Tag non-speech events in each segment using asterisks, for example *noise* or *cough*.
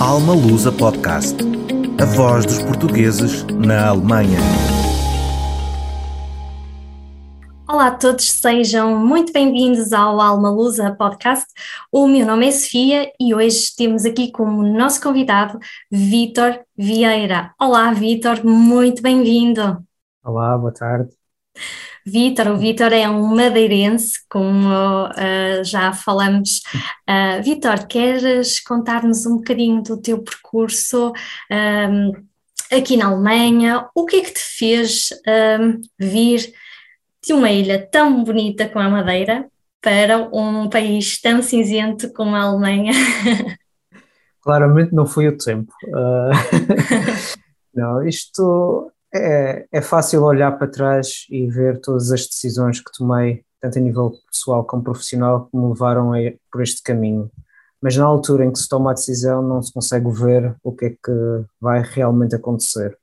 Alma Lusa Podcast. A voz dos portugueses na Alemanha. Olá a todos, sejam muito bem-vindos ao Alma Lusa Podcast. O meu nome é Sofia e hoje temos aqui como nosso convidado Vítor Vieira. Olá, Vítor, muito bem-vindo. Olá, boa tarde. Vítor, o Vítor é um madeirense, como uh, já falamos. Uh, Vítor, queres contar-nos um bocadinho do teu percurso um, aqui na Alemanha? O que é que te fez um, vir de uma ilha tão bonita como a Madeira para um país tão cinzento como a Alemanha? Claramente não foi o tempo. Uh, *laughs* não, isto é, é fácil olhar para trás e ver todas as decisões que tomei, tanto a nível pessoal como profissional, que me levaram a, por este caminho. Mas na altura em que se toma a decisão, não se consegue ver o que é que vai realmente acontecer.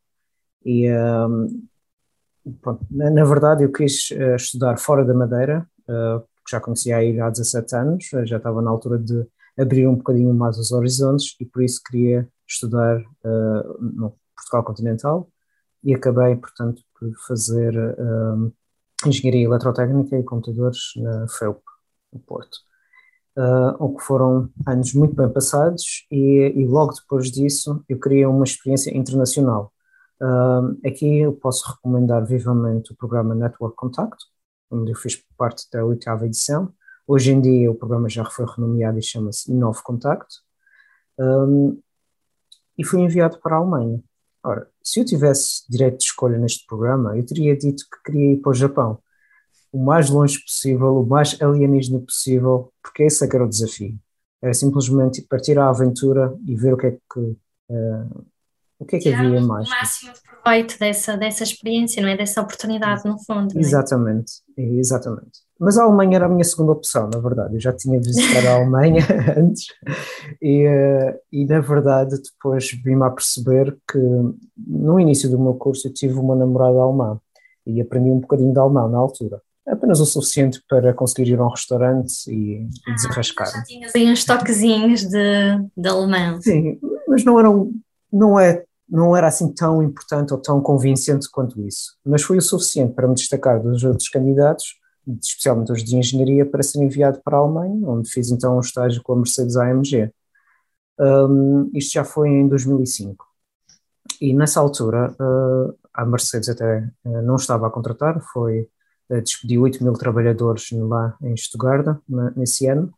E, um, pronto, na, na, verdade, eu quis uh, estudar fora da Madeira, uh, porque já conhecia a ilha há 17 anos, já estava na altura de abrir um bocadinho mais os horizontes e por isso queria estudar uh, no Portugal continental e acabei, portanto, por fazer um, Engenharia Eletrotécnica e Computadores na FEUP, no Porto. Uh, o que foram anos muito bem passados e, e, logo depois disso eu queria uma experiência internacional. Uh, aqui eu posso recomendar vivamente o programa Network Contact, onde eu fiz parte da oitava edição. Hoje em dia o programa já foi renomeado e chama-se Inove Contact. Um, e fui enviado para a Alemanha. Ora, se eu tivesse direito de escolha neste programa, eu teria dito que queria ir para o Japão. O mais longe possível, o mais alienígena possível, porque esse é que era o desafio. Era simplesmente partir à aventura e ver o que é que, uh, o que, é que havia mais. O máximo de proveito dessa, dessa experiência, não é? Dessa oportunidade, no fundo. Exatamente, é? exatamente. Mas a Alemanha era a minha segunda opção, na verdade. Eu já tinha visitado a Alemanha *laughs* antes e, eh, e, na verdade, depois vim-me a perceber que no início do meu curso eu tive uma namorada alemã e aprendi um bocadinho de alemão na altura. Apenas o suficiente para conseguir ir a um restaurante e, ah, e desenrascar. Já tinhas aí uns toquezinhos de, de alemão. Sim, mas não, eram, não, é, não era assim tão importante ou tão convincente quanto isso. Mas foi o suficiente para me destacar dos outros candidatos especialmente os de engenharia, para ser enviado para a Alemanha, onde fiz então um estágio com a Mercedes AMG. Um, isto já foi em 2005. E nessa altura, uh, a Mercedes até uh, não estava a contratar, foi uh, despediu 8 mil trabalhadores lá em Stuttgart nesse ano.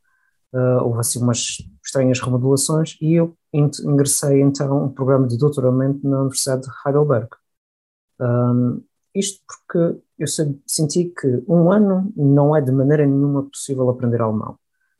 Uh, houve assim umas estranhas remodelações e eu ingressei então um programa de doutoramento na Universidade de Heidelberg. Um, isto porque eu senti que um ano não é de maneira nenhuma possível aprender alemão.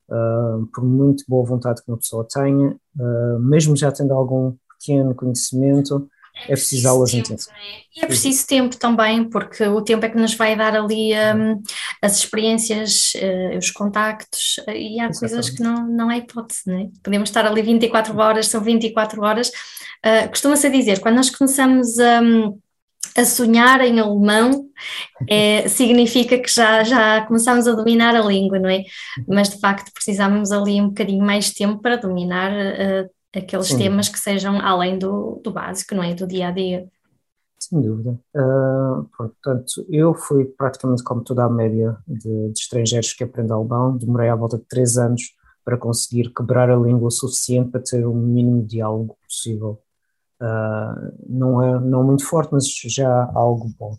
Uh, por muito boa vontade que uma pessoa tenha, uh, mesmo já tendo algum pequeno conhecimento, é preciso aulas intensas. É? E é preciso tempo também, porque o tempo é que nos vai dar ali um, as experiências, uh, os contactos, uh, e há Exatamente. coisas que não, não é hipótese, não é? Podemos estar ali 24 horas, são 24 horas. Uh, Costuma-se dizer, quando nós começamos a. Um, a sonhar em alemão é, significa que já, já começamos a dominar a língua, não é? Mas de facto precisamos ali um bocadinho mais de tempo para dominar uh, aqueles Sim. temas que sejam além do, do básico, não é? Do dia a dia. Sem dúvida. Uh, portanto, eu fui praticamente como toda a média de, de estrangeiros que aprendem alemão, demorei à volta de três anos para conseguir quebrar a língua o suficiente para ter o mínimo diálogo possível não é não muito forte, mas já algo bom.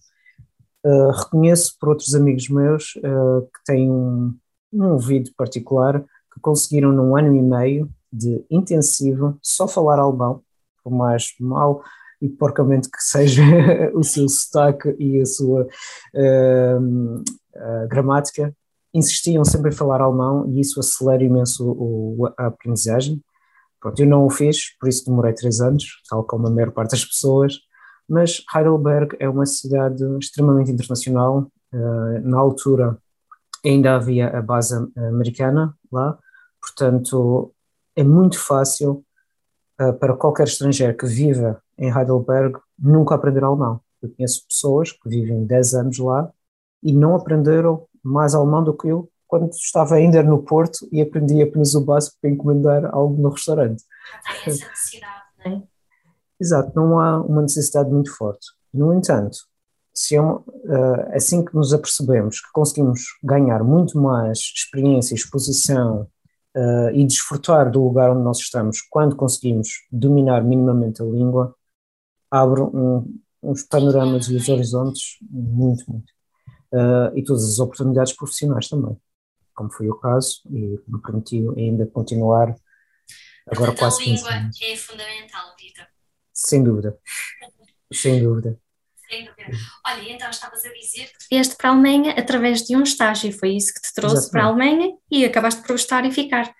Uh, reconheço por outros amigos meus uh, que têm um, um ouvido particular que conseguiram num ano e meio de intensivo só falar alemão, por mais mal e porcamente que seja *laughs* o seu sotaque e a sua gramática, insistiam sempre em falar alemão e isso acelera imenso o, a aprendizagem Pronto, eu não o fiz, por isso demorei três anos, tal como a maior parte das pessoas, mas Heidelberg é uma cidade extremamente internacional. Uh, na altura ainda havia a base americana lá, portanto é muito fácil uh, para qualquer estrangeiro que viva em Heidelberg nunca aprender alemão. Eu conheço pessoas que vivem 10 anos lá e não aprenderam mais alemão do que eu quando estava ainda no Porto e aprendi apenas o básico para encomendar algo no restaurante. Não essa necessidade, não é? Exato, não há uma necessidade muito forte. No entanto, se é uma, uh, assim que nos apercebemos que conseguimos ganhar muito mais experiência, exposição uh, e desfrutar do lugar onde nós estamos quando conseguimos dominar minimamente a língua, abre um, uns panoramas e os horizontes muito, muito. Uh, e todas as oportunidades profissionais também, como foi o caso, e me permitiu ainda continuar agora Portanto, quase a 15 língua anos. é fundamental, Vitor. Sem dúvida, *laughs* sem dúvida. Sem dúvida. Olha, então estavas a dizer que vieste para a Alemanha através de um estágio, foi isso que te trouxe Exatamente. para a Alemanha e acabaste por gostar e ficar.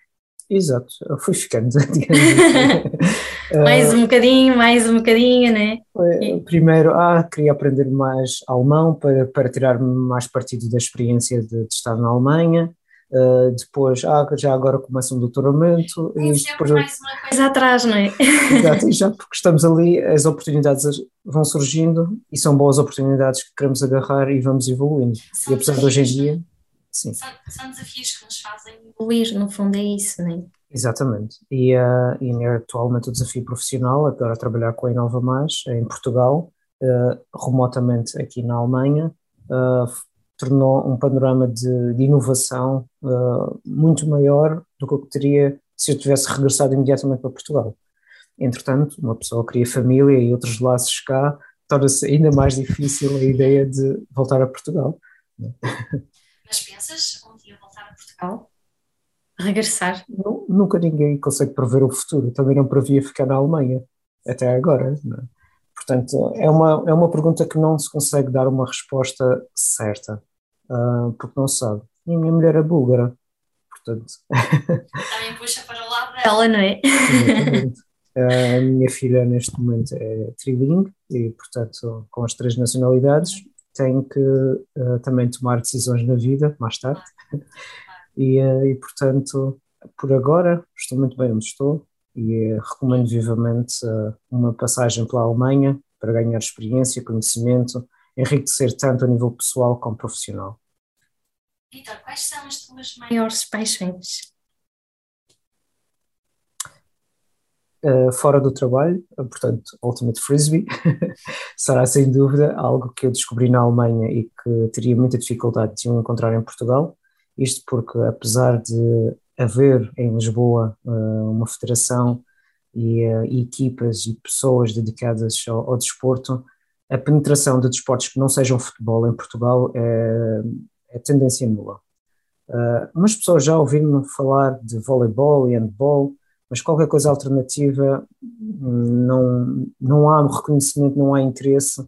Exato, eu fui ficando, *laughs* assim. *laughs* Mais um bocadinho, mais um bocadinho, né? Eh, Primeiro, ah, queria aprender mais alemão para, para tirar mais partido da experiência de, de estar na Alemanha. Uh, depois, ah, já agora começa um doutoramento. Tem E depois, mais uma coisa atrás, não é? exato, *laughs* e já porque estamos ali, as oportunidades vão surgindo e são boas oportunidades que queremos agarrar e vamos evoluindo. São E apesar de hoje em desafios, dia, sim. São, são desafios que nos fazem evoluir, no fundo é isso, não é? Exatamente. E, uh, e é atualmente o desafio profissional, agora trabalhar com a Inova Mais em Portugal, uh, remotamente aqui na Alemanha, uh, tornou um panorama de, de inovação uh, muito maior do que o que teria se eu tivesse regressado imediatamente para Portugal. Entretanto, uma pessoa cria família e outros laços cá, torna-se ainda mais difícil a ideia de voltar a Portugal. Mas pensas um dia voltar a Portugal? Regressar? Nu- Nunca ninguém consegue prever o futuro, também não previa ficar na Alemanha, até agora. não é? Portanto, é uma, é uma pergunta que não se consegue dar uma resposta certa, ah, porque não se sabe. E a minha mulher é búlgara, portanto, *laughs* Também puxa para o lado dela, não é? exatamente. a minha filha neste momento é trilingue e, portanto, com as três nacionalidades, tem que ah, também tomar decisões na vida, mais tarde. *laughs* E, eh, e, portanto, por agora estou muito bem onde estou e eh, recomendo vivamente eh, uma passagem pela Alemanha para ganhar experiência, conhecimento, enriquecer tanto a nível pessoal como profissional. Vitor, quais são as tuas maiores paixões? Uh, fora do trabalho, portanto, Ultimate Frisbee *laughs* será sem dúvida algo que eu descobri na Alemanha e que teria muita dificuldade de o encontrar em Portugal. Isto porque, apesar de haver em Lisboa uh, uma federação e, e, equipas e pessoas dedicadas ao, ao, desporto, a penetração de desportos que não sejam futebol em Portugal é, é tendência nula. mas pessoas já ouviram falar de voleibol e handball, mas qualquer coisa alternativa não, não há reconhecimento, não há interesse.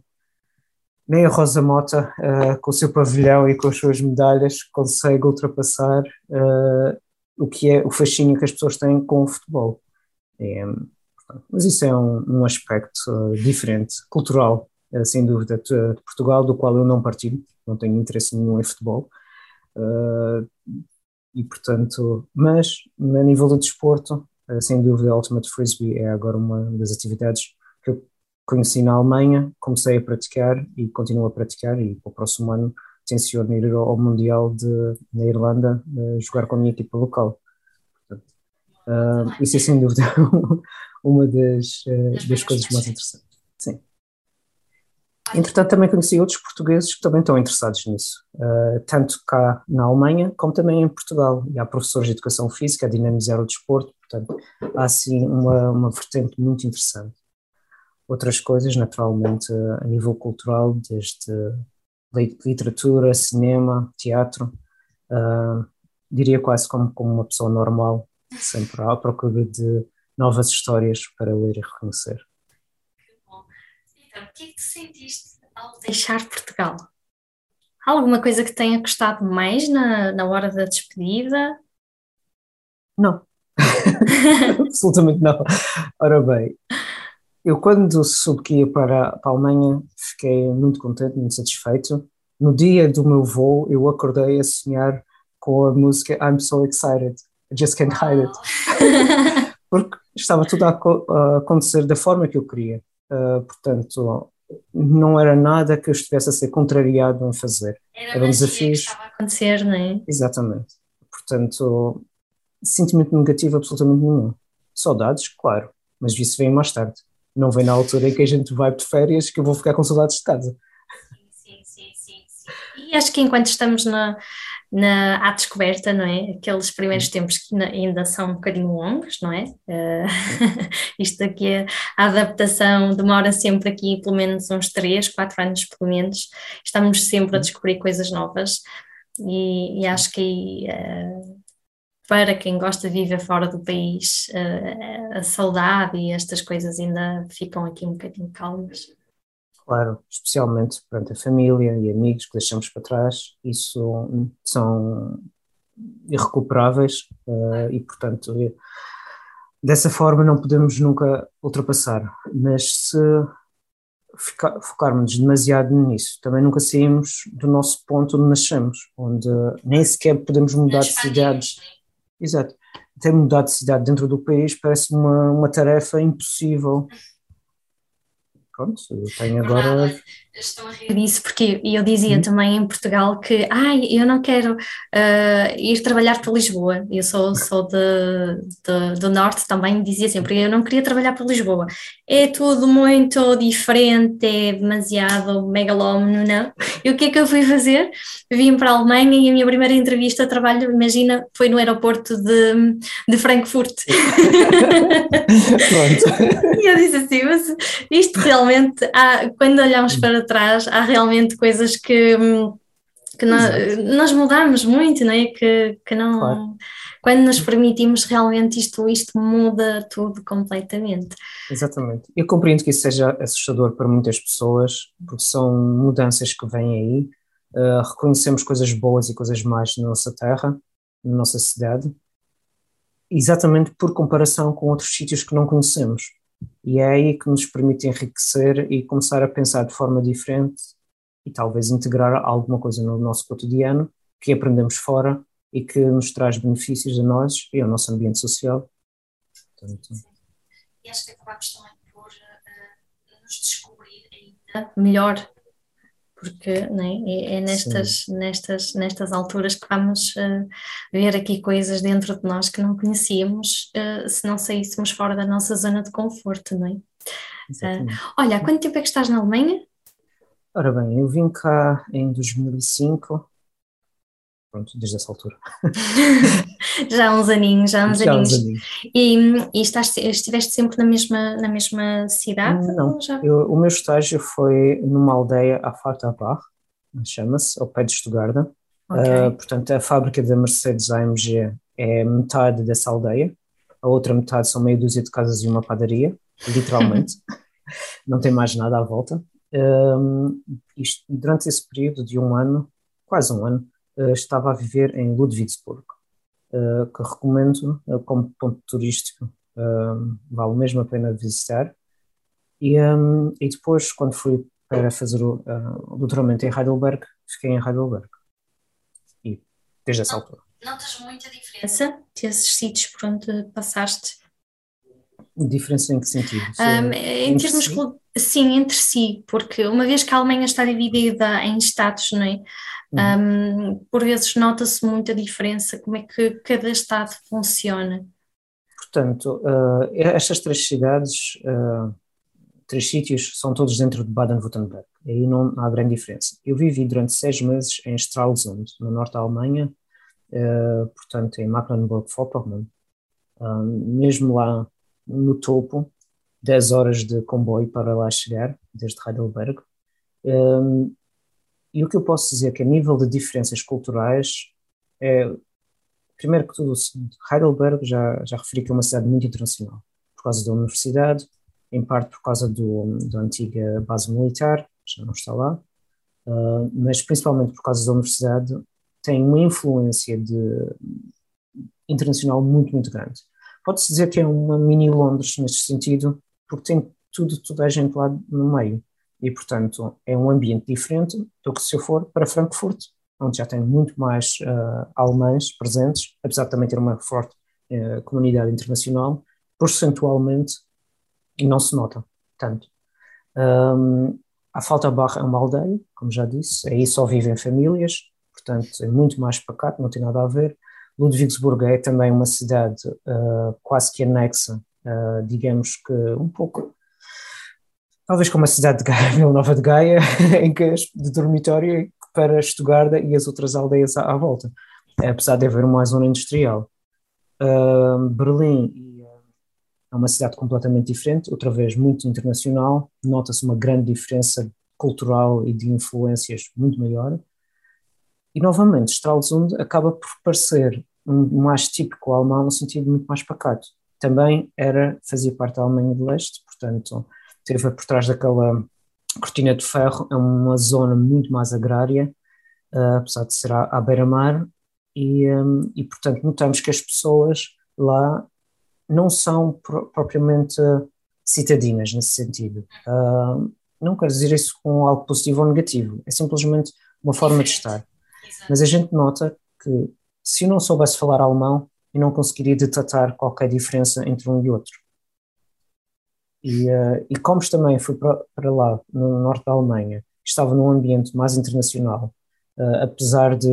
Nem a Rosa Mota, uh, com o seu pavilhão e com as suas medalhas, consegue ultrapassar uh, o que é o fascínio que as pessoas têm com o futebol. É, mas isso é um, um aspecto uh, diferente, cultural, sem dúvida, de, Portugal, do qual eu não partilho, não tenho interesse nenhum em futebol. e portanto, mas a nível do desporto, sem dúvida, a Ultimate Frisbee é agora uma das atividades que eu conheci na Alemanha, comecei a praticar e continuo a praticar e para o próximo ano tenciono ir ao Mundial de, na Irlanda jogar com a minha equipa local. Portanto, uh, isso é sem dúvida *laughs* uma das, uh, das coisas mais interessantes. Sim. Entretanto, também conheci outros portugueses que também estão interessados nisso, uh, tanto cá na Alemanha como também em Portugal. E há professores de educação física a dinamizar o desporto, portanto, há assim uma, uma vertente muito interessante. Outras coisas, naturalmente, a nível cultural, desde literatura, cinema, teatro, uh, diria quase como, como uma pessoa normal, sempre à procura de novas histórias para ler e reconhecer. Então, o que é que te sentiste ao deixar Portugal? Há alguma coisa que tenha gostado mais na, na hora da despedida? Não, *laughs* absolutamente não. Ora bem, eu quando soube que ia para, para a Alemanha fiquei muito contente, muito satisfeito. No dia do meu voo eu acordei a sonhar com a música I'm So Excited, I Just Can't Hide It. *laughs* Porque estava tudo a, a acontecer da forma que eu queria. Uh, portanto, não era nada que eu estivesse a ser contrariado em fazer. Era Eram desafios. acontecer, não é? Exatamente. Portanto, sentimento negativo absolutamente nenhum. Saudades, claro, mas isso vem mais tarde. Não vem na altura em que a gente vai de férias que eu vou ficar com saudades de casa. Sim, sim, sim, sim. E acho que enquanto estamos na, na, à descoberta, não é? Aqueles primeiros tempos que ainda são um bocadinho longos, não é? Uh, *laughs* isto aqui, a, a adaptação demora sempre aqui pelo menos uns 3, 4 anos, pelo menos. Estamos sempre a descobrir coisas novas e, e acho que uh, para quem gosta de viver fora do país, uh, a saudade e estas coisas ainda ficam aqui um bocadinho calmas. Claro, especialmente perante a família e amigos que deixamos para trás, isso são irrecuperáveis uh, e, portanto, dessa forma não podemos nunca ultrapassar. Mas se focarmos demasiado nisso, também nunca saímos do nosso ponto onde nascemos, onde nem sequer podemos mudar de cidades. Exato. Ter mudar de cidade dentro do país parece uma, uma tarefa impossível pronto, eu tenho agora. Estou a rir disso porque eu dizia hum. também em Portugal que ai, eu não quero uh, ir trabalhar para Lisboa. Eu sou, sou de, de, do Norte também, dizia sempre, eu não queria trabalhar para Lisboa. É tudo muito diferente, é demasiado megalómano, não? E o que é que eu fui fazer? Vim para a Alemanha e a minha primeira entrevista de trabalho, imagina, foi no aeroporto de, de Frankfurt. *laughs* *laughs* e eu disse assim, mas isto realmente, há, quando olhamos para trás, há realmente coisas que, que nós, nós mudamos muito, não é? Que, que não. Claro. Quando nos permitimos realmente isto, isto muda tudo completamente. Exatamente. Eu compreendo que isso seja assustador para muitas pessoas, porque são mudanças que vêm aí. Uh, reconhecemos coisas boas e coisas más na nossa terra, na nossa cidade, exatamente por comparação com outros sítios que não conhecemos. E é aí que nos permite enriquecer e começar a pensar de forma diferente e talvez integrar alguma coisa no nosso cotidiano que aprendemos fora e que nos traz benefícios a nós e ao nosso ambiente social. Portanto, e acho que acabamos também por uh, nos descobrir ainda melhor porque é? é, nestas, nestas, nestas alturas que vamos uh, ver aqui coisas dentro de nós que não conhecíamos uh, se não saíssemos fora da nossa zona de conforto, não é? Uh, olha, há quanto tempo é que estás na Alemanha? Ora bem, eu vim cá em 2005 pronto, desde essa altura. *laughs* já há uns aninhos, já há uns já aninhos. Uns aninhos. E, e estás, estiveste sempre na mesma, na mesma cidade? Não, eu, o meu estágio foi numa aldeia à Fartabach, chama-se, ao pé de Stuttgart. Okay. Uh, portanto, a fábrica da Mercedes AMG é metade dessa aldeia, a outra metade são meia dúzia de casas e uma padaria, literalmente. *laughs* Não tem mais nada à volta. Um, isto, durante esse período de um ano, quase um ano, estava a viver em Ludwigsburg, eh, que recomendo eh, como ponto turístico, vale mesmo a pena visitar. E, e depois, quando fui para fazer o, o doutoramento em Heidelberg, fiquei em Heidelberg. E desde essa altura. Notas muita diferença desses sítios por onde passaste? Diferença em que sentido? Um, em termos, si? sim, entre si, porque uma vez que a Alemanha está dividida em estados, não é? Uhum. Um, por vezes nota-se muita diferença, como é que cada estado funciona. Portanto, uh, estas três cidades, uh, três sítios, são todos dentro de Baden-Württemberg, aí não há grande diferença. Eu vivi durante seis meses em Stralsund, no norte da Alemanha, uh, portanto em Mecklenburg-Vorpommern, mesmo lá no topo, 10 horas de comboio para lá chegar, desde Heidelberg. Um, e o que eu posso dizer é que a nível de diferenças culturais é, primeiro que tudo, Heidelberg já, já referi que é uma cidade muito internacional, por causa da universidade, em parte por causa do, da antiga base militar, já não está lá, uh, mas principalmente por causa da universidade, tem uma influência de, internacional muito, muito grande. Pode-se dizer que é uma mini Londres neste sentido, porque tem tudo, toda a gente lá no meio e, portanto, é um ambiente diferente do que se eu for para Frankfurt, onde já tem muito mais uh, alemães presentes, apesar de também ter uma forte uh, comunidade internacional, percentualmente não se nota tanto. Um, a Falta Barra é uma aldeia, como já disse, aí só vivem famílias, portanto é muito mais pacato, não tem nada a ver. Ludwigsburg é também uma cidade uh, quase que anexa, digamos que um pouco, talvez como a cidade de Gaia, *laughs* Vila Nova de Gaia, *laughs* em que de dormitório para Estugarda e as outras aldeias à, à volta, apesar de haver uma zona industrial. Uh, Berlim é uma cidade completamente diferente, outra vez muito internacional, nota-se uma grande diferença cultural e de influências muito maior. E novamente, Stralsund acaba por parecer um mais típico alemão no sentido muito mais pacato. Também era, fazia parte da Alemanha do Leste, portanto, teve por trás daquela cortina de ferro, é uma zona muito mais agrária, uh, apesar de ser à, à beira-mar, e, um, e portanto notamos que as pessoas lá não são pro, propriamente citadinas nesse sentido. Uh, não quero dizer isso com algo positivo ou negativo, é simplesmente uma forma de estar. Mas a gente nota que se eu não soubesse falar alemão, eu não conseguiria detectar qualquer diferença entre um e outro. E, uh, e como também fui para, para, lá, no norte da Alemanha, estava num ambiente mais internacional, uh, apesar de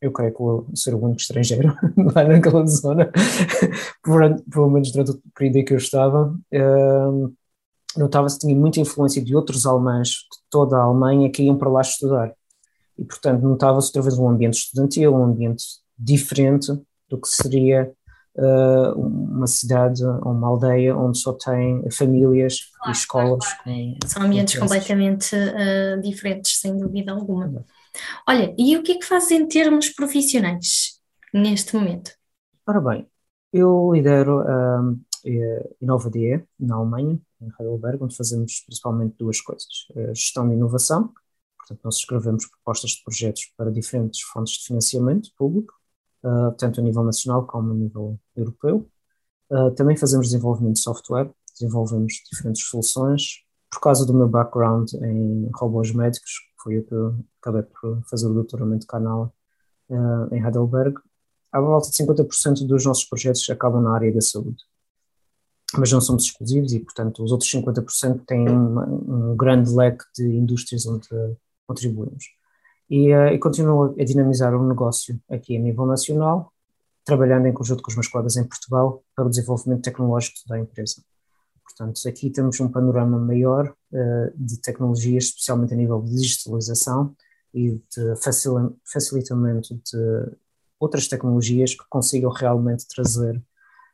eu creio que vou ser o único estrangeiro *laughs* lá naquela zona, *laughs* pelo menos durante o período em que eu estava, uh, notava-se que tinha muita influência de outros alemães de toda a Alemanha que iam para lá estudar. E, portanto, notava-se outra vez um ambiente estudantil, um ambiente diferente do que seria uma cidade ou uma aldeia onde só tem famílias claro, e escolas. Claro, claro. São ambientes com completamente uh, diferentes, sem dúvida alguma. Olha, e o que é que fazes em termos profissionais neste momento? Ora bem, eu lidero a InovaDE na Alemanha, em Heidelberg, onde fazemos principalmente duas coisas: a gestão de inovação, portanto, nós escrevemos propostas de projetos para diferentes fontes de financiamento público, uh, tanto a nível nacional como a nível europeu. Uh, também fazemos desenvolvimento de software, desenvolvemos diferentes soluções. Por causa do meu background em robôs médicos, foi o que eu acabei por fazer o doutoramento de canal uh, em Heidelberg, à volta de 50% dos nossos projetos acabam na área da saúde. Mas não somos exclusivos e, portanto, os outros 50% têm um, um grande leque de indústrias onde contribuímos. E, uh, e continuo a dinamizar o um negócio aqui a nível nacional, trabalhando em conjunto com os meus colegas em Portugal para o desenvolvimento tecnológico da empresa. Portanto, aqui temos um panorama maior uh, de tecnologias, especialmente a nível de digitalização e de facilitamento de outras tecnologias que consigam realmente trazer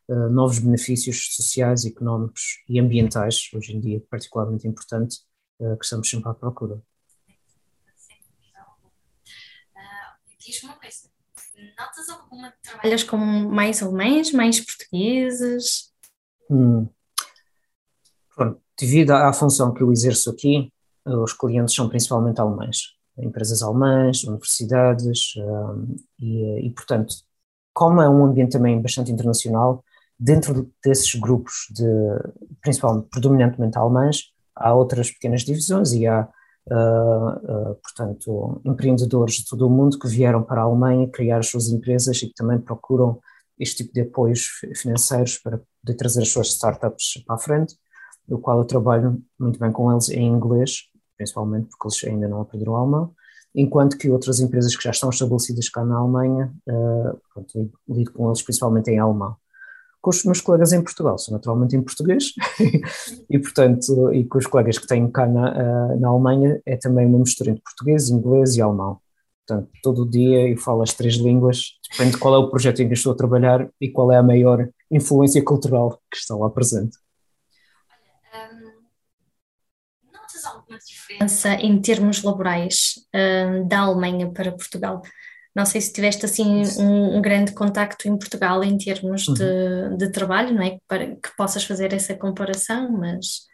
uh, novos benefícios sociais, económicos e ambientais, hoje em dia particularmente importante, uh, que estamos sempre à procura. Diz-me uma coisa, notas alguma? Trabalhas com mais alemães, mais portugueses? Hum, Pronto, devido à, função que eu exerço aqui, os clientes são principalmente alemães, empresas alemãs, universidades, um, e, e, portanto, como é um ambiente também bastante internacional, dentro desses grupos, de, principalmente predominantemente alemães, há outras pequenas divisões e há, uh, uh, portanto, empreendedores de todo o mundo que vieram para a Alemanha criar as suas empresas e que também procuram este tipo de apoios financeiros para poder trazer as suas startups para a frente do qual eu trabalho muito bem com eles em inglês, principalmente porque eles ainda não aprenderam alemão, enquanto que outras empresas que já estão estabelecidas cá na Alemanha, uh, pronto, lido com eles principalmente em alemão. Com os meus colegas em Portugal, sou naturalmente em português, *laughs* e portanto, e com os colegas que tenho cá na, uh, na Alemanha, é também uma mistura entre português, inglês e alemão. Portanto, todo dia eu falo as três línguas, depende de qual é o projeto em que estou a trabalhar e qual é a maior influência cultural que está lá presente. alguma diferença em termos laborais uh, da Alemanha para Portugal? Não sei se tiveste assim um, um grande contacto em Portugal em termos uhum. de, de, trabalho, não é? Para que possas fazer essa comparação, mas.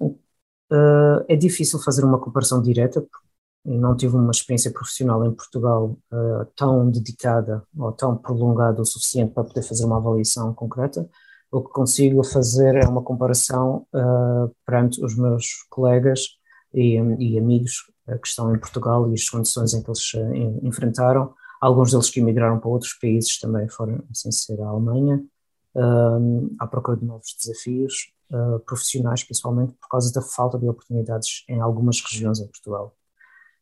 Uh, é difícil fazer uma comparação direta, porque não tive uma experiência profissional em Portugal uh, tão dedicada ou tão prolongada o suficiente para poder fazer uma avaliação concreta o que consigo fazer é uma comparação uh, perante os meus colegas e, e amigos que estão em Portugal e as condições em que eles uh, enfrentaram. Alguns deles que emigraram para outros países também foram, sem ser a Alemanha, à procura de novos desafios profissionais, principalmente por causa da falta de oportunidades em algumas regiões em Portugal.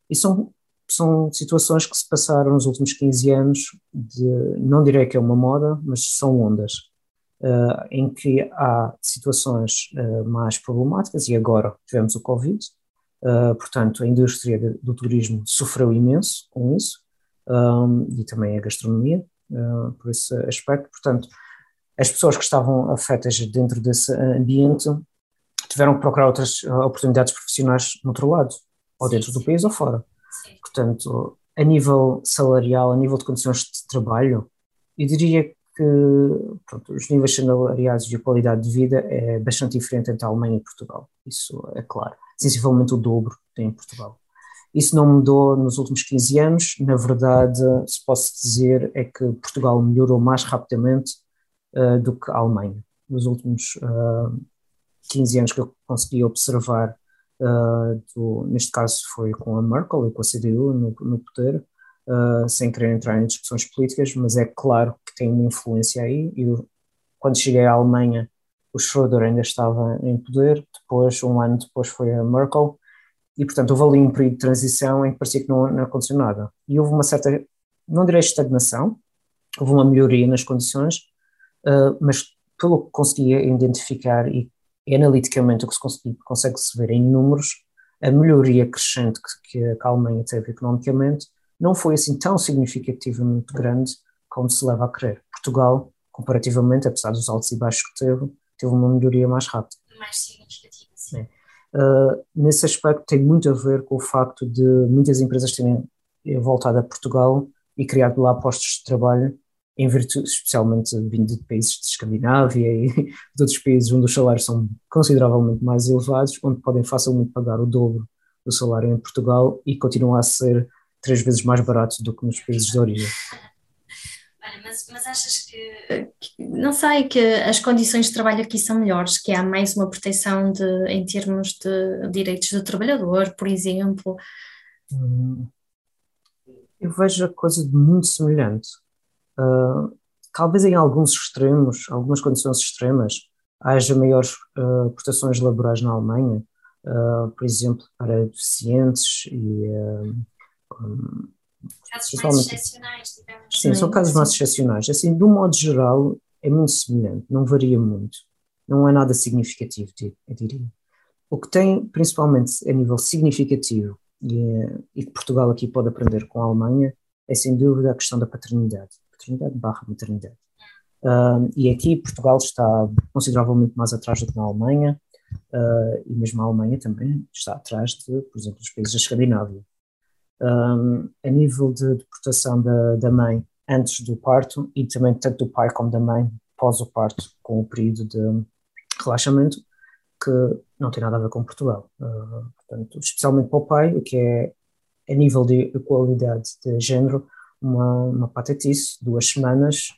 E são são situações que se passaram nos últimos 15 anos, de, não direi que é uma moda, mas são ondas, uh, em que há situações uh, mais problemáticas, e agora tivemos o Covid, uh, portanto, a indústria de, do turismo sofreu imenso com isso, um, e também a gastronomia, por esse aspecto, portanto, as pessoas que estavam afetas dentro desse ambiente tiveram que procurar outras oportunidades profissionais no outro lado, ou dentro do país ou fora. Portanto, a nível salarial, a nível de condições de trabalho, eu diria que pronto, os níveis salariais e a qualidade de vida é bastante diferente entre a Alemanha e Portugal. Isso é claro. Sensivelmente o dobro tem em Portugal. Isso não mudou nos últimos 15 anos. Na verdade, se posso dizer, é que Portugal melhorou mais rapidamente uh, do que a Alemanha. Nos últimos uh, eh, 15 anos que eu consegui observar uh, do, neste caso foi com a Merkel e com a CDU no, no poder, uh, sem querer entrar em discussões políticas, mas é claro que tem uma influência aí. E quando cheguei à Alemanha, o Schröder ainda estava em poder, depois, um ano depois, foi a Merkel, e portanto houve ali um período de transição em que parecia que não, não aconteceu nada. E houve uma certa, não direi estagnação, houve uma melhoria nas condições, uh, mas pelo que conseguia identificar e analiticamente o que se consegue, consegue se ver em números, a melhoria crescente que, que a Alemanha teve economicamente não foi assim tão significativamente grande como se leva a crer. Portugal, comparativamente, apesar dos altos e baixos que teve, teve uma melhoria mais rápida. Mais significativa, sim. É. Uh, nesse aspecto tem muito a ver com o facto de muitas empresas terem voltado a Portugal e criado lá postos de trabalho em virtude, especialmente vindo de países de Escandinávia e *laughs* de outros países onde os salários são consideravelmente mais elevados, onde podem facilmente pagar o dobro do salário em Portugal e continuam a ser três vezes mais barato do que nos países de origem. Olha, mas, mas achas que, que, não sei, que as condições de trabalho aqui são melhores, que há mais uma proteção de, em termos de direitos do trabalhador, por exemplo? Hum, eu vejo a coisa muito semelhante. Uh, talvez em alguns extremos, algumas condições extremas, haja maiores uh, prestações laborais na Alemanha, uh, por exemplo, para deficientes e. Um, casos mais excepcionais, digamos. Sim, são casos mais excepcionais. Assim, de um modo geral, é muito semelhante, não varia muito. Não é nada significativo, eu diria. O que tem, principalmente a nível significativo, e, e que Portugal aqui pode aprender com a Alemanha, é sem dúvida a questão da paternidade paternidade barra maternidade. Uh, e aqui Portugal está consideravelmente mais atrás do que na Alemanha, uh, e mesmo a Alemanha também está atrás de, por exemplo, dos países da Escandinávia. Um, a nível de deportação da, da mãe antes do parto e também tanto do pai como da mãe pós o parto, com o período de relaxamento, que não tem nada a ver com Portugal. Uh, portanto, especialmente para o pai, o que é a nível de equalidade de género, uma, uma patetice, duas semanas,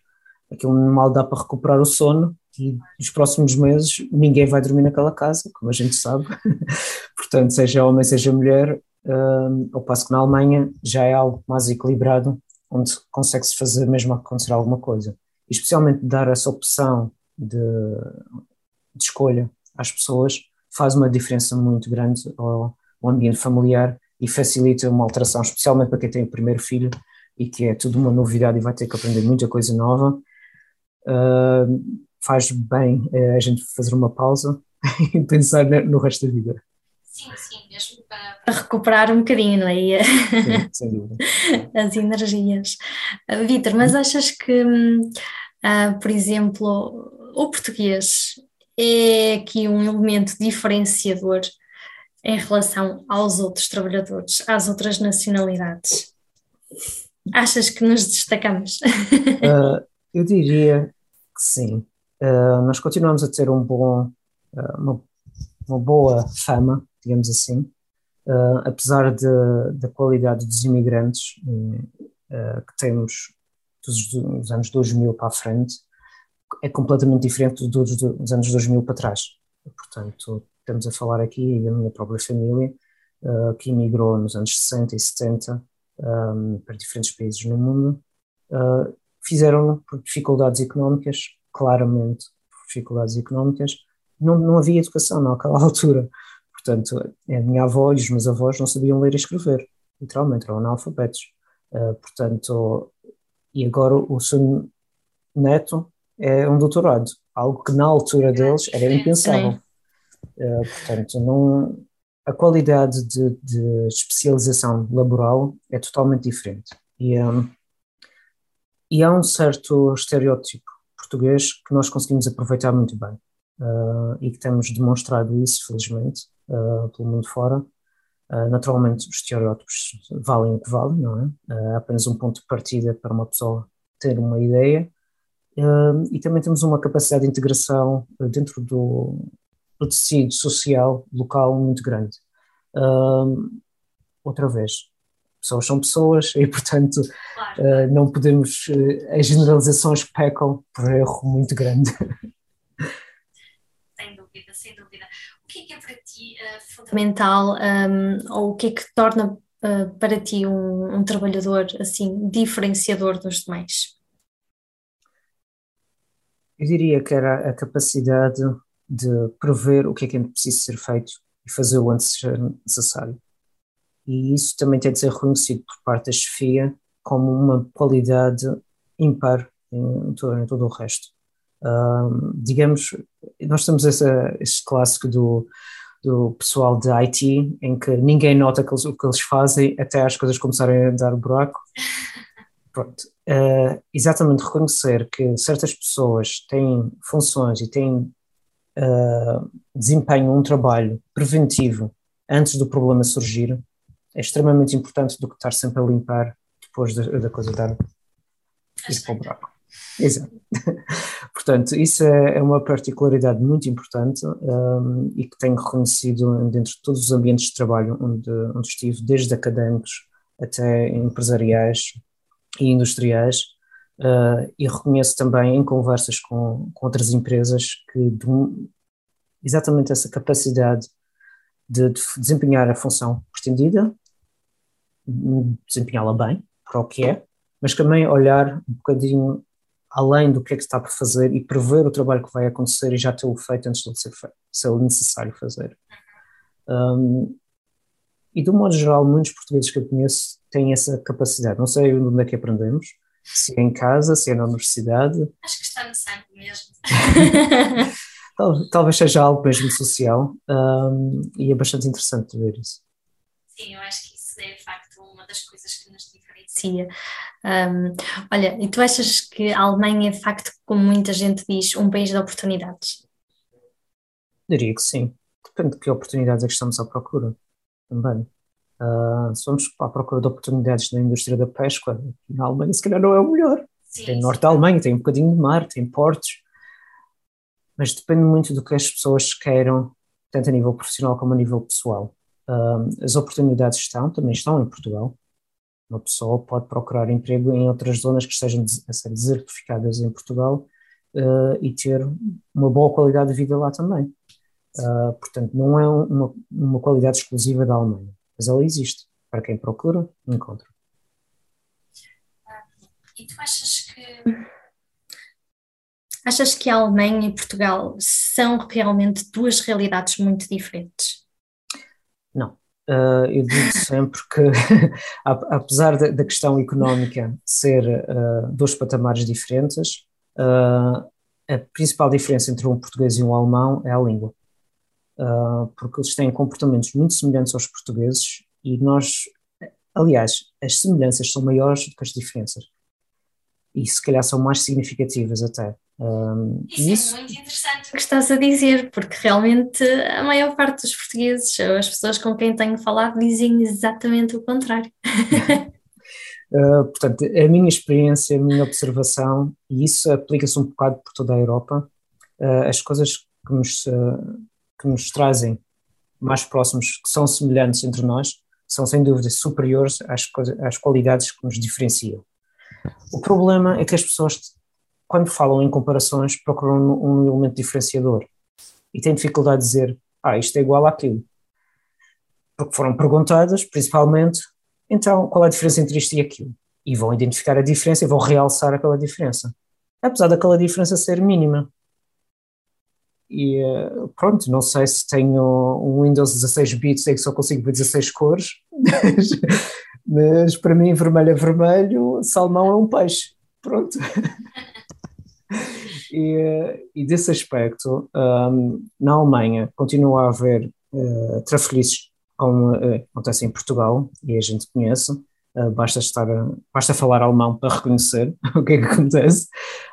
aquilo mal dá para recuperar o sono e nos próximos meses ninguém vai dormir naquela casa, como a gente sabe. *laughs* Portanto, seja homem, seja mulher, uh, ao passo que na Alemanha já é algo mais equilibrado, onde consegue-se fazer mesmo acontecer alguma coisa. E especialmente dar essa opção de, de escolha às pessoas faz uma diferença muito grande ao, ao ambiente familiar e facilita uma alteração, especialmente para quem tem o primeiro filho, e que é tudo uma novidade e vai ter que aprender muita coisa nova, uh, faz bem uh, a gente fazer uma pausa *laughs* e pensar no resto da vida. Sim, sim, mesmo para, para recuperar um bocadinho, não é? Sim, *laughs* sem dúvida. As energias. Uh, Vitor, mas achas que, uh, por exemplo, o português é aqui um elemento diferenciador em relação aos outros trabalhadores, às outras nacionalidades? Achas que nos destacamos? Uh, *laughs* eu diria que sim. Uh, nós continuamos a ter um bom, uh, uma, uma, boa fama, digamos assim, apesar de, da qualidade dos imigrantes que temos dos, dos, anos 2000 para a frente, é completamente diferente dos, dos anos 2000 para trás. Portanto, estamos a falar aqui da minha própria família, que imigrou nos anos 60 e 70 um, para diferentes países no mundo, uh, fizeram por dificuldades económicas, claramente por dificuldades económicas, não, não havia educação naquela *laughs* altura. Portanto, a minha avó e os meus avós não sabiam ler e escrever. literalmente, eram analfabetos. Uh, portanto, e agora o seu neto é um doutorado, algo que na altura deles era impensável. Uh, portanto, não, a qualidade de, de, especialização laboral é totalmente diferente. E, um, e há um certo estereótipo português que nós conseguimos aproveitar muito bem. Uh, e que temos demonstrado isso, felizmente, pelo mundo fora. Uh, naturalmente, os estereótipos valem o que valem, não é? é apenas um ponto de partida para uma pessoa ter uma ideia. e também temos uma capacidade de integração dentro do, do tecido social local muito grande. outra vez, pessoas são pessoas *laughs* e, portanto, claro. não podemos. as generalizações pecam por erro muito grande. dúvida, sem dúvida. O que é que é para ti uh, fundamental um, ou o que é que torna uh, para ti um, um, trabalhador assim diferenciador dos demais? Eu diria que era a capacidade de prever o que é que é preciso ser feito e fazer-o antes de ser necessário. E isso também tem de ser reconhecido por parte da chefia como uma qualidade ímpar em todo, em todo o resto digamos, nós temos esse clássico do, do pessoal de IT em que ninguém nota que eles, o que eles fazem até as coisas começarem a dar buraco. Pronto. Uh, exatamente reconhecer que certas pessoas têm funções e têm uh, desempenham um trabalho preventivo antes do problema surgir é extremamente importante do que estar sempre a limpar depois da, da coisa dar ir para o buraco. Exato. *laughs* Portanto, isso é, é uma particularidade muito importante um, e que tenho reconhecido dentro de todos os ambientes de trabalho onde, onde estive, desde académicos até empresariais e industriais, uh, e reconheço também em conversas com, com outras empresas que exatamente essa capacidade de, de desempenhar a função pretendida, desempenhá-la bem, para o que é, mas também olhar um bocadinho além do que é que está para fazer e prever o trabalho que vai acontecer e já tê-lo feito antes de ser feito, se é necessário fazer. Um, e de um modo geral, muitos portugueses que eu conheço têm essa capacidade. Não sei onde é que aprendemos, se é em casa, se é na universidade. Acho que está no sangue mesmo. *laughs* Talvez seja algo mesmo social um, e é bastante interessante ver isso. Sim, eu acho que isso é de facto uma das coisas que nos diferencia. Um, olha, e tu achas que a Alemanha é de facto, como muita gente diz, um país de oportunidades? Diria que sim. Depende de que oportunidades é que estamos à procura também. Uh, se vamos à procura de oportunidades na indústria da pesca, na Alemanha se calhar não é o melhor. Sim, tem norte da Alemanha, tem um bocadinho de mar, tem portos, mas depende muito do que as pessoas queiram, tanto a nível profissional como a nível pessoal. Uh, as oportunidades estão, também estão em Portugal. Uma pessoa pode procurar emprego em outras zonas que estejam a ser desertificadas em Portugal uh, e ter uma boa qualidade de vida lá também. Uh, portanto, não é uma, uma qualidade exclusiva da Alemanha, mas ela existe. Para quem procura, encontra. E tu achas que achas que a Alemanha e Portugal são realmente duas realidades muito diferentes? Não. Uh, eu digo sempre que, *laughs* apesar da, da, questão económica ser uh, dois patamares diferentes, uh, a principal diferença entre um português e um alemão é a língua. porque eles têm comportamentos muito semelhantes aos portugueses e nós, aliás, as semelhanças são maiores do que as diferenças. E se calhar são mais significativas até. Um, isso, isso, é muito interessante o que estás a dizer, porque realmente a maior parte dos portugueses, as pessoas com quem tenho falado, dizem exatamente o contrário. uh, *laughs* portanto, a minha experiência, a minha observação, e isso aplica-se um bocado por toda a Europa, uh, as coisas que nos, uh, que nos trazem mais próximos, que são semelhantes entre nós, são sem dúvida superiores às, às qualidades que nos diferenciam. O problema é que as pessoas quando falam em comparações, procuram um, elemento diferenciador e têm dificuldade de dizer, ah, isto é igual àquilo. Porque foram perguntadas, principalmente, então, qual é a diferença entre isto e aquilo? E vão identificar a diferença e vão realçar aquela diferença. Apesar daquela diferença ser mínima. E eh, pronto, não sei se tenho um Windows 16 bits em que só consigo ver 16 cores, *laughs* Mas para mim, vermelho é vermelho, salmão é um peixe. Pronto. *laughs* e, e, desse aspecto, um, na Alemanha continua a haver uh, trafelices como uh, acontece em Portugal, e a gente conhece, uh, basta, estar, basta falar alemão para reconhecer *laughs* o que é que acontece.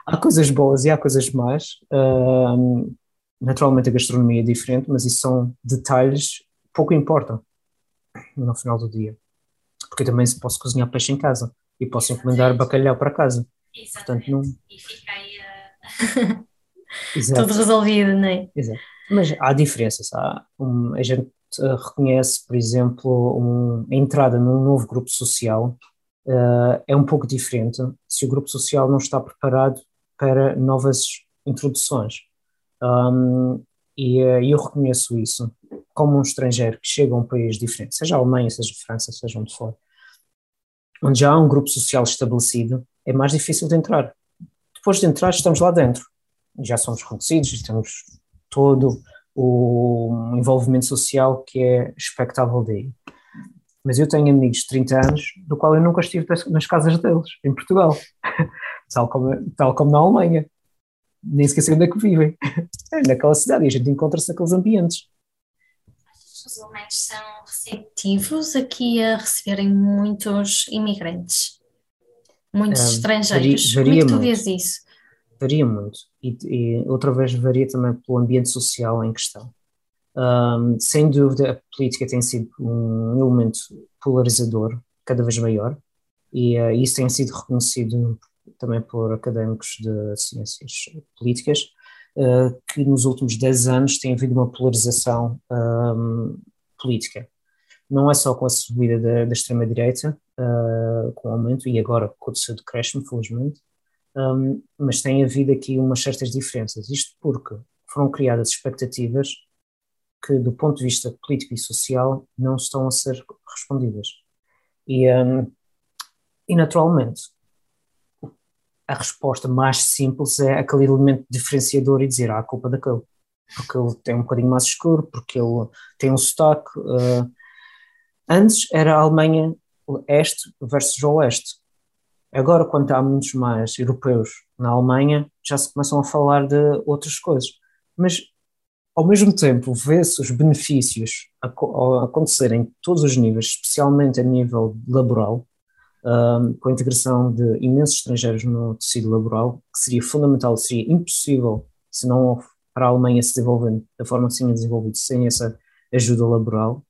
Há coisas boas e há coisas más. Uh, naturalmente a gastronomia é diferente, mas isso são detalhes pouco importam no final do dia. Porque também posso cozinhar peixe em casa e posso encomendar bacalhau para casa. Exatamente. Portanto, não... E fica aí. Tudo resolvido, não é? Exato. Mas há diferenças. Há um, a gente uh, reconhece, por exemplo, um, a entrada num novo grupo social uh, é um pouco diferente se o grupo social não está preparado para novas introduções. Um, e uh, eu reconheço isso como um estrangeiro que chega a um país diferente, seja a Alemanha, seja a França, seja onde for, onde já há um grupo social estabelecido, é mais difícil de entrar. Depois de entrar, estamos lá dentro. Já somos reconhecidos, temos todo o envolvimento social que é expectável daí. Mas eu tenho amigos de 30 anos, do qual eu nunca estive nas casas deles, em Portugal, *laughs* tal como, tal como na Alemanha. Nem sequer sei onde é que vivem. *laughs* É naquela cidade e a gente encontra-se naqueles ambientes os alemães são receptivos aqui a receberem muitos imigrantes, muitos estrangeiros. Varia, varia Como é que tu vês isso? Varia muito. E, e, outra vez varia também pelo ambiente social em questão. Um, sem dúvida, a política tem sido um elemento polarizador cada vez maior e uh, isso tem sido reconhecido também por académicos de ciências políticas uh, que nos últimos 10 anos tem havido uma polarização um, política. Não é só com a subida da, da extrema-direita, uh, com o aumento, e agora com o seu decréscimo, felizmente, um, mas tem havido aqui umas certas diferenças. Isto porque foram criadas expectativas que, do ponto de vista político e social, não estão a ser respondidas. E, um, e naturalmente, a resposta mais simples é aquele elemento diferenciador e dizer, ah, a culpa daquele, porque ele tem um bocadinho mais escuro, porque ele tem um sotaque. Uh, antes era a Alemanha este versus oeste. Agora, quando há muitos mais europeus na Alemanha, já se começam a falar de outras coisas. Mas, ao mesmo tempo, vê-se os benefícios acontecerem em todos os níveis, especialmente a nível laboral, um, com a integração de imensos estrangeiros no tecido laboral, que seria fundamental, seria impossível se não para a Alemanha se desenvolver da forma que se tinha desenvolvido sem essa ajuda laboral,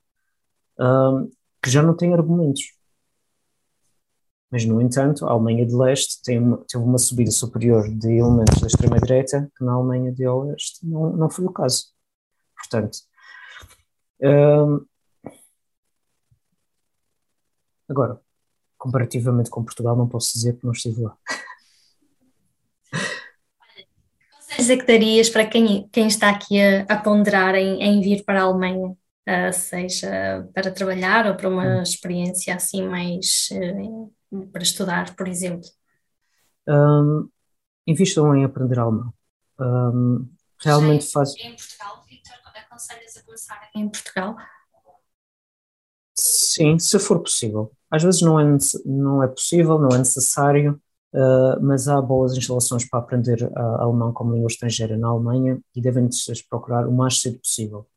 um, que já não tem argumentos. Mas, no entanto, a Alemanha de Leste tem uma, teve uma subida superior de elementos da extrema-direita que na Alemanha de Oeste não, não foi o caso. Portanto, um, agora, comparativamente com Portugal, não posso dizer que não estive lá. Conselhos é que darias para quem, quem está aqui a, a ponderar em, em, vir para a Alemanha, uh, seja para trabalhar ou para uma hum. experiência assim mais uh, para estudar, por exemplo? Um, invistam em aprender alemão. Um, realmente Sim, faz. Em Portugal, Victor, aconselhas a começar em Portugal? Sim, se for possível. Às vezes não é, não é possível, não é necessário, uh, mas há boas instalações para aprender uh, alemão como língua estrangeira na Alemanha e devem vocês procurar o mais cedo possível.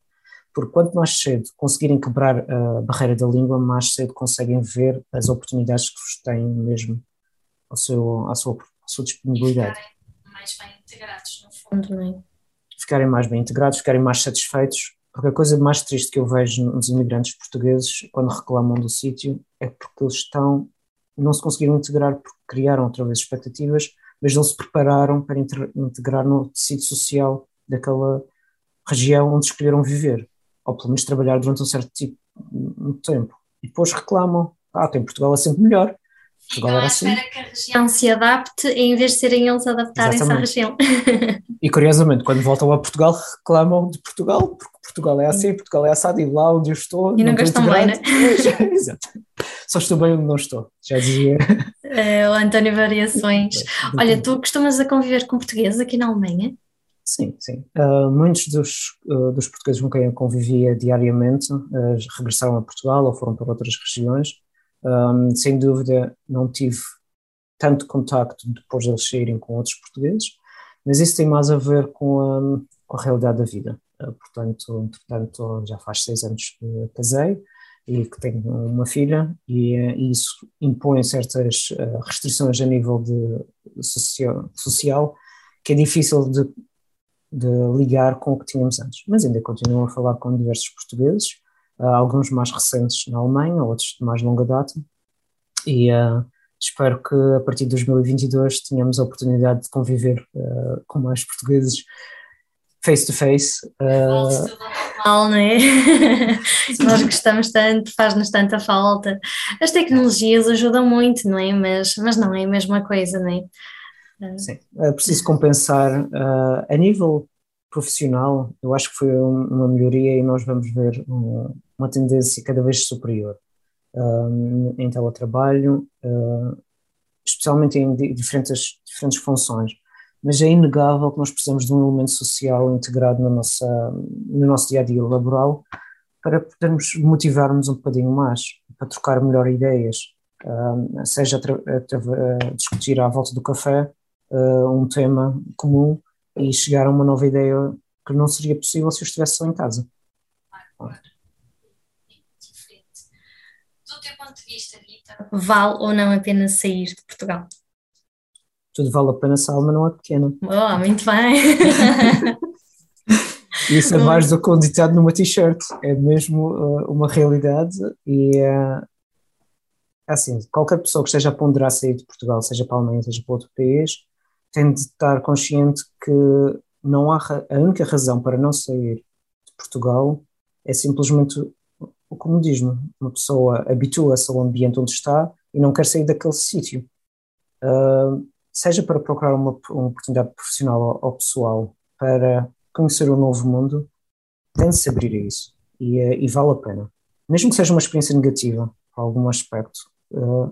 Porque quanto mais cedo conseguirem quebrar a barreira da língua, mais cedo conseguem ver as oportunidades que vos têm mesmo ao seu, à, sua, à sua disponibilidade. Ficarem mais bem integrados, no fundo, não é? Ficarem mais bem integrados, ficarem mais satisfeitos porque a coisa mais triste que eu vejo nos imigrantes portugueses quando reclamam do sítio é porque eles estão, não se conseguiram integrar porque criaram outra vez expectativas, mas não se prepararam para integrar no tecido social daquela região onde escolheram viver, ou pelo menos trabalhar durante um certo tipo de tempo. E depois reclamam, ah, tem Portugal é sempre melhor, Portugal era assim. espera que a região se adapte em vez de serem eles adaptarem-se à região. *laughs* e curiosamente, quando voltam a Portugal, reclamam de Portugal, porque Portugal é assim, Portugal é assado, e lá onde eu estou. E nunca estão bem, né? *laughs* Exato. Só estou bem onde não estou, já dizia. *laughs* É, o António Variações. Olha, tu costumas a conviver com portugueses aqui na Alemanha? Sim, sim. Uh, muitos dos, uh, dos portugueses com quem eu convivia diariamente uh, regressaram a Portugal ou foram para outras regiões Um, sem dúvida, não tive tanto contacto depois de eles saírem com outros portugueses, mas isso tem mais a ver com a, com a realidade da vida. Portanto, entretanto, já faz seis anos que casei e que tenho uma filha, e, uh, isso impõe certas restrições a nível de social, social que é difícil de, de ligar com o que tínhamos antes. Mas ainda continuo a falar com diversos portugueses, alguns mais recentes na Alemanha, outros de mais longa data, e uh, espero que a partir de 2022 tenhamos a oportunidade de conviver uh, com mais portugueses face to face. Mal, não é? *laughs* Nós gostamos tanto, faz-nos tanta falta. As tecnologias ajudam muito, não é? Mas, mas não é a mesma coisa, não é? Sim, é preciso compensar uh, a nível profissional. Eu acho que foi uma melhoria e nós vamos ver um, uma tendência cada vez superior um, em teletrabalho, uh, especialmente em diferentes, diferentes funções. Mas é inegável que nós precisamos de um elemento social integrado na nossa, no nosso dia a dia laboral para podermos motivarmos um bocadinho mais, para trocar melhor ideias, seja a, discutir à volta do café uh, um tema comum e chegar a uma nova ideia que não seria possível se eu estivesse só em casa. Do teu ponto de vista, Rita, vale ou não a pena sair de Portugal? Tudo vale a pena se a alma não é pequena. Oh, muito bem! *laughs* Isso é mais do que um ditado numa t-shirt, é mesmo uh, uma realidade e uh, assim, qualquer pessoa que esteja a ponderar sair de Portugal, seja para a Alemanha, seja para outro país, tem de estar consciente que não há a única razão para não sair de Portugal é simplesmente o comodismo. Uma pessoa habitua-se ao ambiente onde está e não quer sair daquele sítio. Uh, seja para procurar uma, uma oportunidade profissional ou, pessoal, para conhecer um novo mundo, tem de se abrir a isso e, uh, e, vale a pena. Mesmo que seja uma experiência negativa, algum aspecto, uh,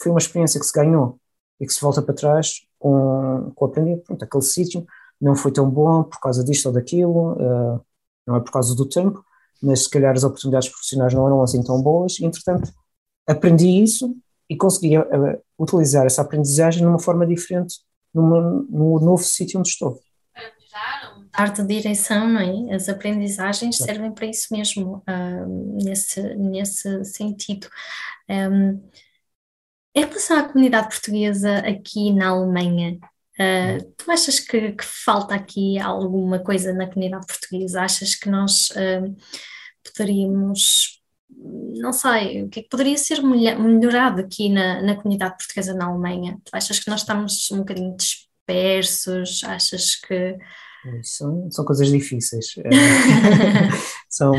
foi uma experiência que se ganhou e que se volta para trás com, com aprender, pronto, aquele sítio não foi tão bom por causa disto ou daquilo, uh, não é por causa do tempo, mas se calhar as oportunidades profissionais não eram assim tão boas, entretanto aprendi isso e consegui uh, utilizar essa aprendizagem numa forma diferente numa, no novo sítio onde estou. Para mudar, mudar de direção, não é? As aprendizagens servem para isso mesmo, uh, nesse, nesse sentido. Um, em relação à comunidade portuguesa aqui na Alemanha, uh, tu achas que, que, falta aqui alguma coisa na comunidade portuguesa? Achas que nós uh, poderíamos, não sei, o que é que poderia ser melhorado aqui na, na comunidade portuguesa na Alemanha? Tu achas que nós estamos um bocadinho dispersos? Achas que. São, são coisas difíceis. *laughs* *laughs* são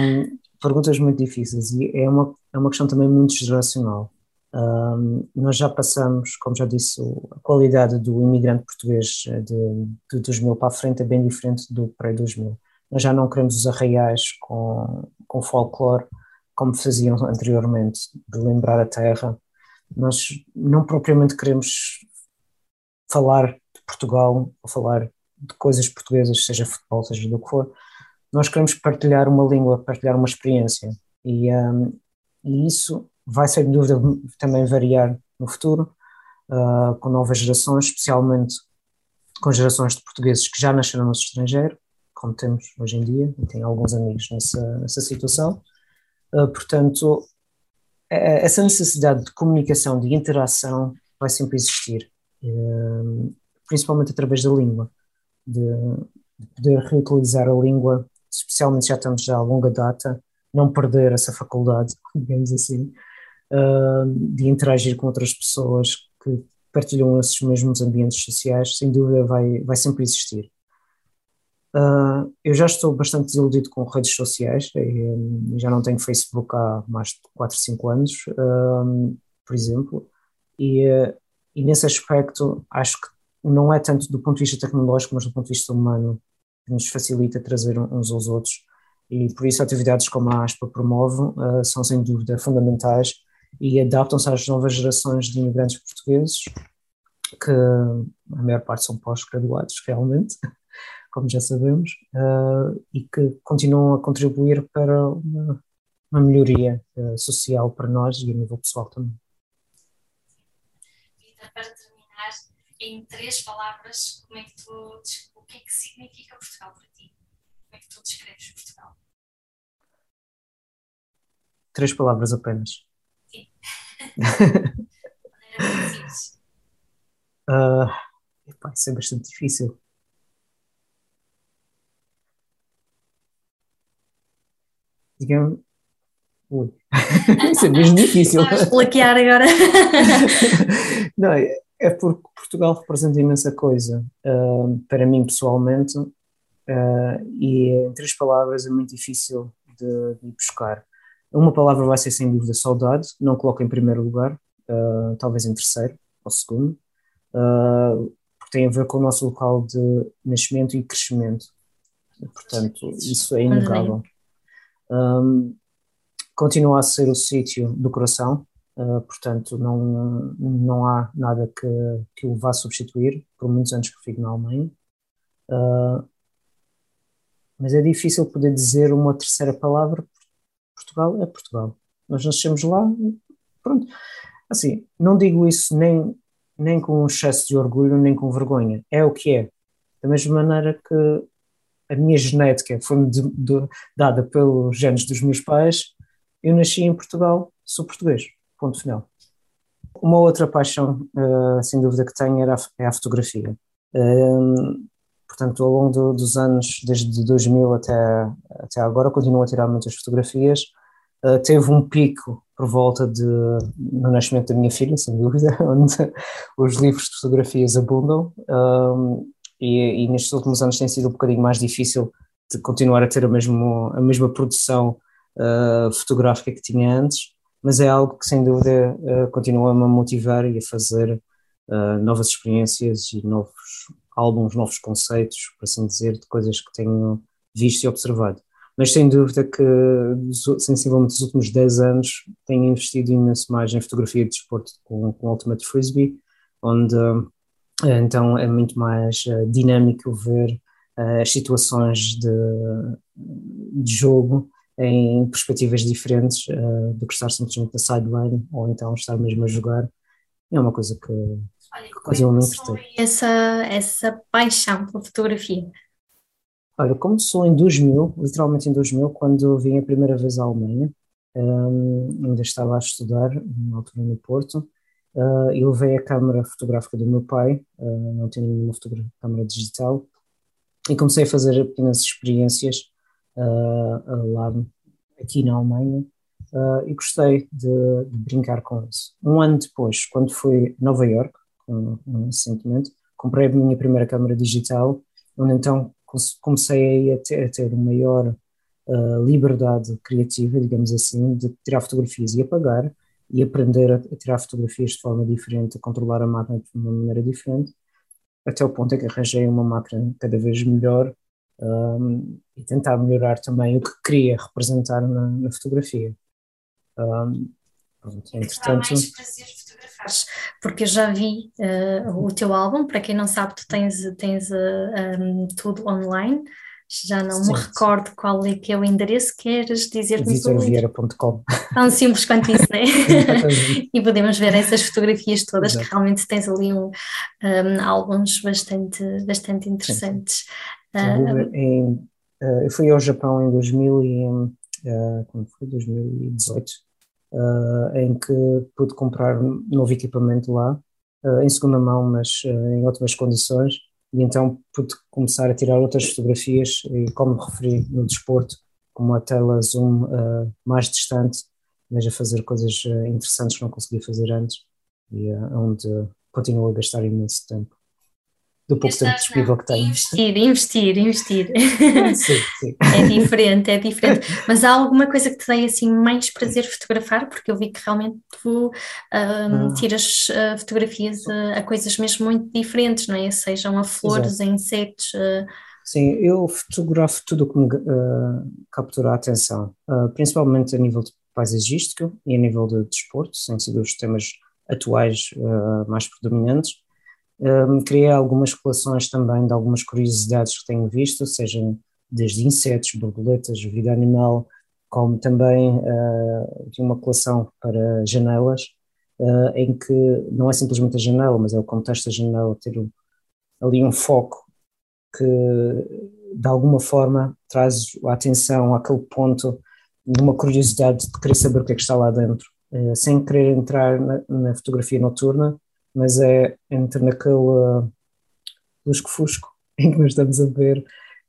perguntas muito difíceis e é uma, é uma questão também muito geracional. Um, nós já passamos, como já disse, a qualidade do imigrante português eh, de, de 2000 para a frente é bem diferente do pré-2000. Nós já não queremos os arraiais com, com folclore como faziam *laughs* anteriormente, de lembrar a terra. Nós não propriamente queremos falar de Portugal ou falar de coisas portuguesas, seja futebol, seja do que for. Nós queremos partilhar uma língua, partilhar uma experiência. E, um, e isso vai sem dúvida também variar no futuro, uh, com novas gerações, especialmente com gerações de portugueses que já nasceram no estrangeiro, como temos hoje em dia, e tenho alguns amigos nessa, nessa situação. Uh, portanto, essa necessidade de comunicação, de interação, vai sempre existir, uh, principalmente através da língua, de, de poder reutilizar a língua, especialmente já estamos já a longa data, não perder essa faculdade, *laughs* digamos assim, de interagir com outras pessoas que partilham esses mesmos ambientes sociais, sem dúvida vai, vai sempre existir. Uh, eu já estou bastante desiludido com redes sociais, e, já não tenho Facebook há mais de 4, 5 anos, por exemplo, e, e nesse aspecto acho que não é tanto do ponto de vista tecnológico, mas do ponto de vista humano, que nos facilita trazer uns aos outros. E por isso atividades como a ASPA promove uh, são sem dúvida fundamentais e adaptam-se às novas gerações de imigrantes portugueses, que a maior parte são pós-graduados realmente, *laughs* como já sabemos, uh, e que continuam a contribuir para uma, uma melhoria uh, social para nós e a nível pessoal também. para terminar, em três palavras, como é que tu, o que é que significa Portugal para ti? Como é que tu descreves Portugal? Três palavras apenas. Uh, *laughs* epá, isso é bastante difícil. Digamos. Ui. *laughs* isso é mesmo difícil. Vamos bloquear agora. *laughs* Não, é porque Portugal representa imensa coisa. Uh, para mim, pessoalmente, uh, e em três palavras é muito difícil de, de buscar. Uma palavra vai ser sem dúvida saudade, não coloco em primeiro lugar, uh, talvez em terceiro ou segundo, uh, porque tem a ver com o nosso local de nascimento e crescimento. Portanto, isso é inegável. Um, continua a ser o sítio do coração, uh, portanto, não, não há nada que, que o vá substituir, por muitos anos que fico na Alemanha. mas é difícil poder dizer uma terceira palavra, Portugal é Portugal. Nós nascemos lá, pronto. Assim, não digo isso nem, nem com um excesso de orgulho, nem com vergonha. É o que é. Da mesma maneira que a minha genética foi dada pelos genes dos meus pais, eu nasci em Portugal, sou português. Ponto final. Uma outra paixão, uh, sem dúvida, que tenho era a, é a fotografia. Uh, portanto, ao longo do, dos anos, desde 2000 até, até agora, continuo a tirar muitas fotografias. Uh, teve um pico por volta de, no nascimento da minha filha, sem dúvida, *laughs* onde os livros de fotografias abundam, um, e, e, nestes últimos anos tem sido um bocadinho mais difícil de continuar a ter a, mesmo, a mesma produção uh, fotográfica que tinha antes, mas é algo que sem dúvida uh, continua-me a motivar e a fazer uh, novas experiências e novos álbuns, novos conceitos, por assim dizer, de coisas que tenho visto e observado mas sem dúvida que sensivelmente nos últimos 10 anos tenho investido imenso mais em fotografia de desporto com, com Ultimate Frisbee, onde eh, então é muito mais eh, dinâmico ver eh, as situações de, de jogo em perspectivas diferentes do que estar simplesmente na sideline ou então estar mesmo a jogar. É uma coisa que, Olha, que continua me Essa, essa paixão pela fotografia? Olha, começou em 2000, literalmente em 2000, quando vim a primeira vez à Alemanha. Um, ainda estava a estudar, na altura no Porto, uh, e levei a câmera fotográfica do meu pai, uh, não tinha nenhuma câmera digital, e comecei a fazer pequenas experiências uh, lá aqui na Alemanha, e gostei de, de, brincar com isso. Um ano depois, quando fui a Nova York, recentemente, comprei a minha primeira câmera digital, onde então comecei a ter, a ter maior uh, liberdade criativa, digamos assim, de tirar fotografias e apagar e aprender a, a, tirar fotografias de forma diferente, a controlar a máquina de uma maneira diferente, até o ponto em que arranjei uma máquina cada vez melhor um, e tentar melhorar também o que queria representar na, na fotografia. Um, pronto, entretanto, porque eu já vi uh, o teu álbum, para quem não sabe, tu tens, tens uh, eh, um, tudo online, já não sim, me recordo qual é que é o endereço, queres dizer-nos vitorvieira.com *laughs* Tão simples quanto isso, não é? *laughs* e podemos ver essas fotografias todas, Exato. que realmente tens ali um, um, álbuns bastante, bastante interessantes. Uh, em, uh, eu fui ao Japão em 2000 e, foi? 2018 uh, em que pude comprar novo equipamento lá, uh, em segunda mão, mas uh, em ótimas condições, e então pude começar a tirar outras fotografias, e como referi no desporto, com uma tela zoom mais distante, mas a fazer coisas interessantes que não conseguia fazer antes, e onde continuo a gastar imenso tempo do pouco tempo disponível que tenho. Investir, investir, investir. *laughs* Sim, sim. É diferente, é diferente. Mas há alguma coisa que te dê assim mais prazer fotografar? Porque eu vi que realmente tu um, ah. tiras uh, fotografias a, a, coisas mesmo muito diferentes, não é? Sejam a flores, Exato. a insetos. Uh... Sim, eu fotografo tudo o que me uh, captura a atenção, principalmente a nível de paisagístico e a nível de desporto, sem ser os temas atuais mais predominantes um, criei algumas coleções também de algumas curiosidades que tenho visto, seja desde insetos, borboletas, vida animal, como também uh, tinha uma coleção para janelas, uh, em que não é simplesmente a janela, mas é o contexto da janela, ter um, ali um foco que de alguma forma traz a atenção àquele ponto de uma curiosidade de querer saber o que é que está lá dentro, uh, sem querer entrar na, na, fotografia noturna, mas é entrar naquele uh, lusco-fusco *laughs* em que nós estamos a ver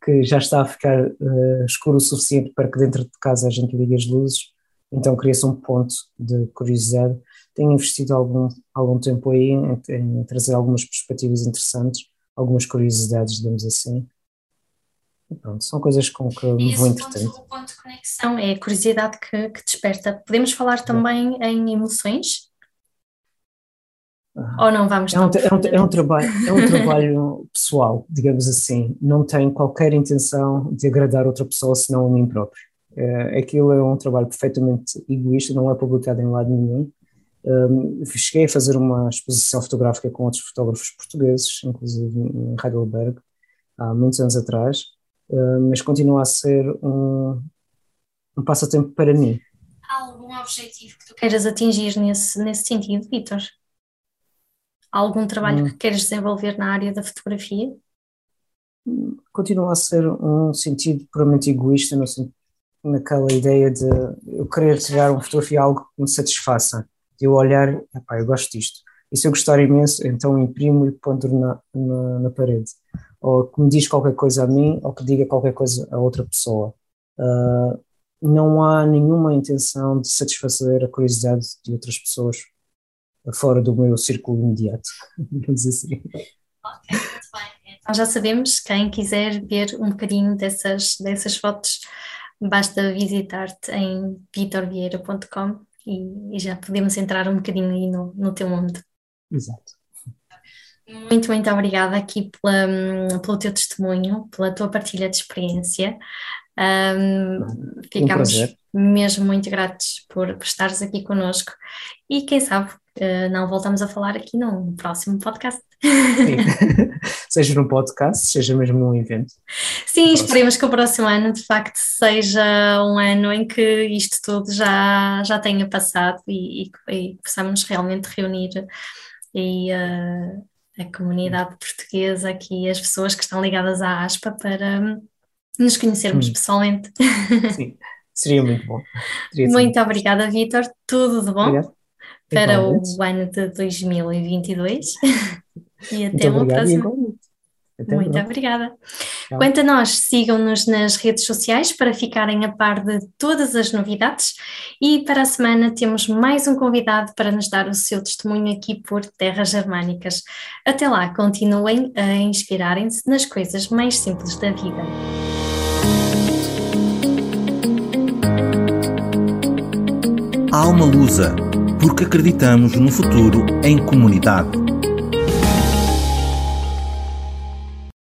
que já está a ficar uh, escuro o suficiente para que dentro de casa a gente ligue as luzes, então cria-se um ponto de curiosidade. Tenho investido algum, algum tempo aí em, em trazer algumas perspectivas interessantes, algumas curiosidades, digamos assim. E pronto, são coisas com que me vou entretendo. O ponto de conexão é a curiosidade que, que desperta. Podemos falar também é. em emoções? Ou não vamos é um, é, um, é um, trabalho, é um *laughs* trabalho pessoal, digamos assim. Não tenho qualquer intenção de agradar outra pessoa senão a mim próprio. É, aquilo é um trabalho perfeitamente egoísta, não é publicado em lado nenhum. Um, cheguei a fazer uma exposição fotográfica com outros fotógrafos portugueses, inclusive em Heidelberg, há muitos anos atrás, um, mas continua a ser um, um passatempo para mim. Há algum objetivo que tu queiras atingir nesse, nesse sentido, Vitor? Algum trabalho hum. que queres desenvolver na área da fotografia? Continua a ser um sentido puramente egoísta, no, naquela ideia de eu querer tirar uma fotografia algo que me satisfaça, de eu olhar, epá, eu gosto disto. E se eu gostar imenso, então imprimo e ponho na, na, na, parede. Ou que me diz qualquer coisa a mim, ou que diga qualquer coisa a outra pessoa. Uh, não há nenhuma intenção de satisfazer a curiosidade de outras pessoas fora do meu círculo imediato, *laughs* digamos assim. Ok, muito bem. Então já sabemos, quem quiser ver um bocadinho dessas, dessas fotos, basta visitar-te em vitorvieira.com e, e, já podemos entrar um bocadinho aí no, no teu mundo. Exato. Muito, muito obrigada aqui pela, pelo teu testemunho, pela tua partilha de experiência. Um, ficamos um mesmo muito gratos por, por estares aqui connosco e quem sabe uh, não voltamos a falar aqui no próximo podcast. *laughs* *laughs* Seja num podcast, seja mesmo num evento. Sim, esperemos que o próximo ano de facto seja um ano em que isto tudo já, já tenha passado e, e, e possamos realmente reunir e, uh, a comunidade portuguesa aqui, as pessoas que estão ligadas à ASPA para nos conhecermos hum. pessoalmente. Sim, seria muito bom. Seria *laughs* muito sim. obrigada, Vitor. Tudo de bom Obrigado. Para o ano de 2022 *laughs* e até uma próxima. Até Muito obrigada. Tchau. Quanto a nós, sigam-nos nas redes sociais para ficarem a par de todas as novidades e para a semana temos mais um convidado para nos dar o seu testemunho aqui por Terras Germânicas. Até lá, continuem a inspirarem-se nas coisas mais simples da vida. Alma Lusa, porque acreditamos no futuro em comunidade.